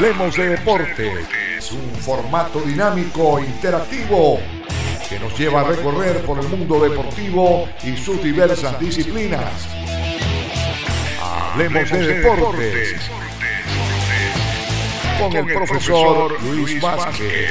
Hablemos de Deportes, un formato dinámico e interactivo que nos lleva a recorrer por el mundo deportivo y sus diversas disciplinas. Hablemos de Deportes con el profesor Luis Vázquez.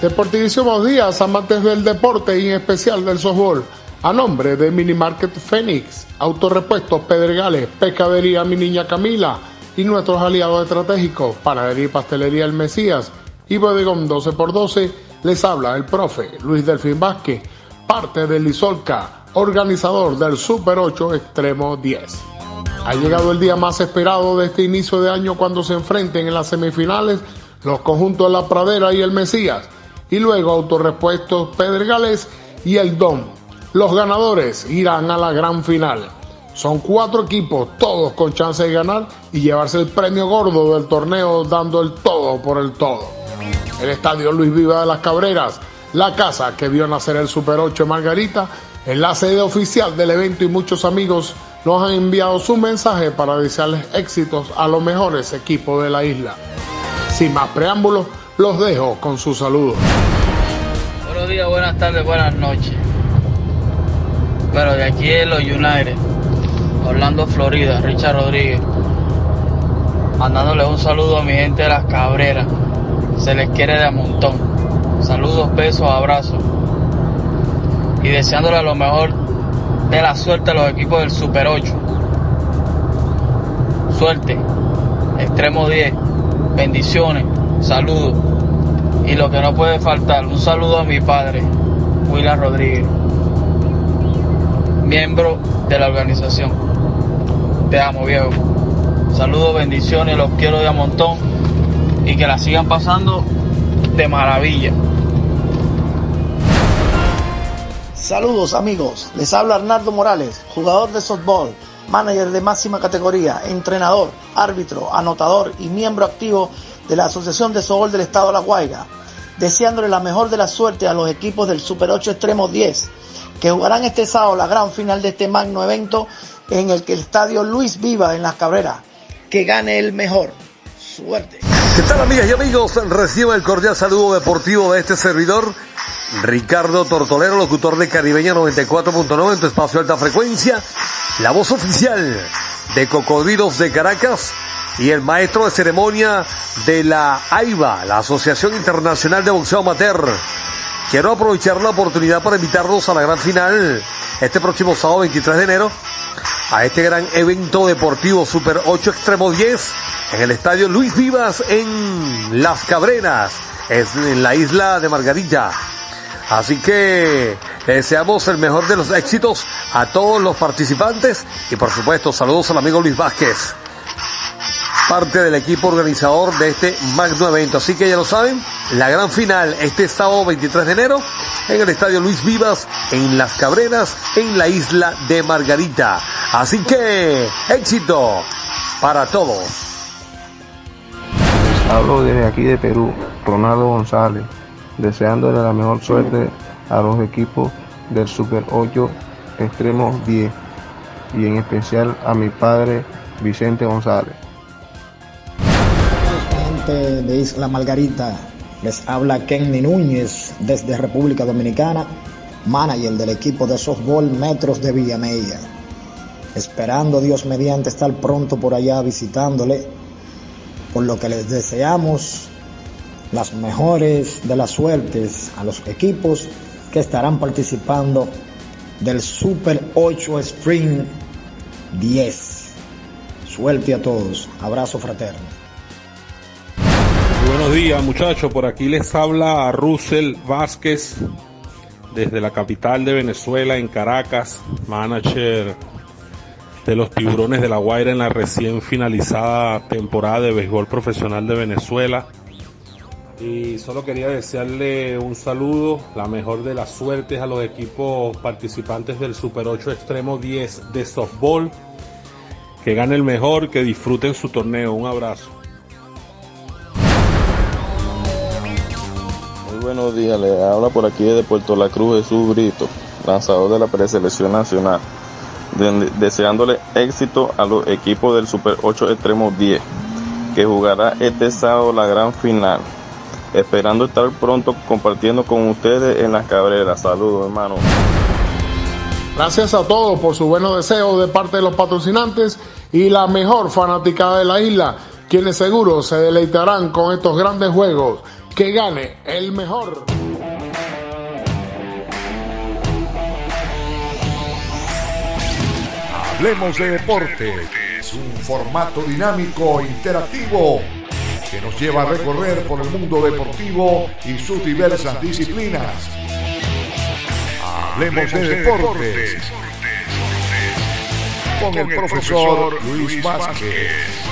Deportivísimos días, amantes del deporte y en especial del softball. A nombre de Mini Market Phoenix, Autorepuestos Pedregales, Pescadería Mi Niña Camila y nuestros aliados estratégicos, Panadería y Pastelería El Mesías y Bodegón 12x12, les habla el profe Luis Delfín Vázquez, parte del Isolca, organizador del Super 8 Extremo 10. Ha llegado el día más esperado de este inicio de año cuando se enfrenten en las semifinales los conjuntos La Pradera y el Mesías, y luego Autorepuestos Pedregales y el DOM los ganadores irán a la gran final. Son cuatro equipos, todos con chance de ganar y llevarse el premio gordo del torneo dando el todo por el todo. El estadio Luis Viva de las Cabreras, la casa que vio nacer el Super 8 Margarita, es la sede oficial del evento y muchos amigos nos han enviado su mensaje para desearles éxitos a los mejores equipos de la isla. Sin más preámbulos, los dejo con su saludo. Buenos días, buenas tardes, buenas noches. Pero de aquí en los United, Orlando, Florida, Richard Rodríguez. Mandándole un saludo a mi gente de las Cabreras. Se les quiere de a montón. Saludos, besos, abrazos. Y deseándole lo mejor de la suerte a los equipos del Super 8. Suerte. Extremo 10. Bendiciones. Saludos. Y lo que no puede faltar, un saludo a mi padre, Willa Rodríguez miembro de la organización. Te amo, viejo. Saludos, bendiciones, los quiero de a montón y que la sigan pasando de maravilla. Saludos amigos, les habla Arnaldo Morales, jugador de softball, manager de máxima categoría, entrenador, árbitro, anotador y miembro activo de la Asociación de Softball del Estado de La Guaira, deseándole la mejor de la suerte a los equipos del Super 8 Extremo 10 que jugarán este sábado la gran final de este magno evento en el que el estadio Luis Viva en Las Cabreras. Que gane el mejor. Suerte. ¿Qué tal amigas y amigos? Reciba el cordial saludo deportivo de este servidor. Ricardo Tortolero, locutor de Caribeña 94.9 en tu espacio alta frecuencia. La voz oficial de Cocodrilos de Caracas y el maestro de ceremonia de la AIBA, la Asociación Internacional de Boxeo Amateur. Quiero aprovechar la oportunidad para invitarlos a la gran final este próximo sábado 23 de enero a este gran evento deportivo Super 8 Extremo 10 en el estadio Luis Vivas en Las Cabrenas, es en la isla de Margarita. Así que deseamos el mejor de los éxitos a todos los participantes y por supuesto saludos al amigo Luis Vázquez parte del equipo organizador de este magno evento. Así que ya lo saben, la gran final este sábado 23 de enero en el Estadio Luis Vivas en Las Cabreras, en la isla de Margarita. Así que éxito para todos. Hablo desde aquí de Perú, Ronaldo González, deseándole la mejor suerte a los equipos del Super 8 Extremos 10 y en especial a mi padre Vicente González de Isla Margarita. Les habla Kenny Núñez desde República Dominicana, manager del equipo de softball Metros de Villamella. Esperando Dios mediante estar pronto por allá visitándole, por lo que les deseamos las mejores de las suertes a los equipos que estarán participando del Super 8 Spring 10. Suerte a todos. Abrazo fraterno. Buenos días muchachos, por aquí les habla a Russell Vázquez desde la capital de Venezuela en Caracas, manager de los tiburones de la Guaira en la recién finalizada temporada de béisbol profesional de Venezuela. Y solo quería desearle un saludo, la mejor de las suertes a los equipos participantes del Super 8 Extremo 10 de softball. Que gane el mejor, que disfruten su torneo. Un abrazo. Buenos días, le habla por aquí desde Puerto La Cruz Jesús Brito. lanzador de la preselección nacional, deseándole éxito a los equipos del Super 8 Extremo 10, que jugará este sábado la gran final. Esperando estar pronto compartiendo con ustedes en las cabreras. Saludos, hermano. Gracias a todos por su buenos deseos de parte de los patrocinantes y la mejor fanática de la isla, quienes seguro se deleitarán con estos grandes juegos. Que gane el mejor. Hablemos de deporte. Es un formato dinámico, interactivo, que nos lleva a recorrer por el mundo deportivo y sus diversas disciplinas. Hablemos de deportes con el profesor Luis Vázquez.